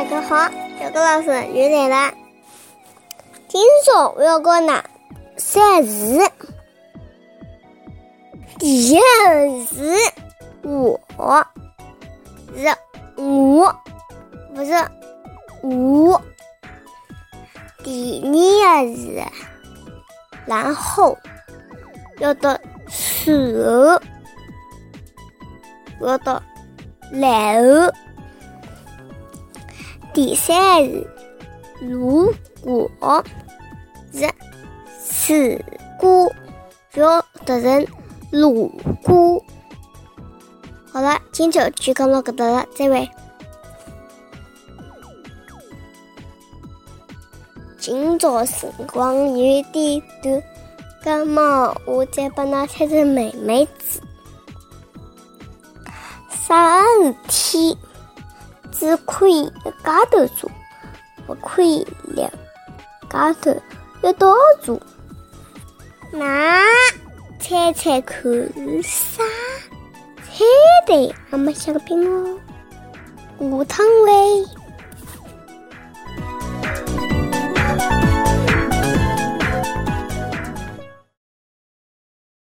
大家好，小高老师又来了。今朝我要讲哪三字？第一个字我，是我，不是我。第二个字，然后要读手，要到然后。第三是如果是如果，要读成如果。好了，今朝就讲到搿搭了，再会。今朝辰光有点短，葛末我再帮㑚猜猜妹妹子，啥事体？只可以一家头做，不可以两家头一道做。那猜猜看是啥？猜对，还没想个饼哦。无汤味。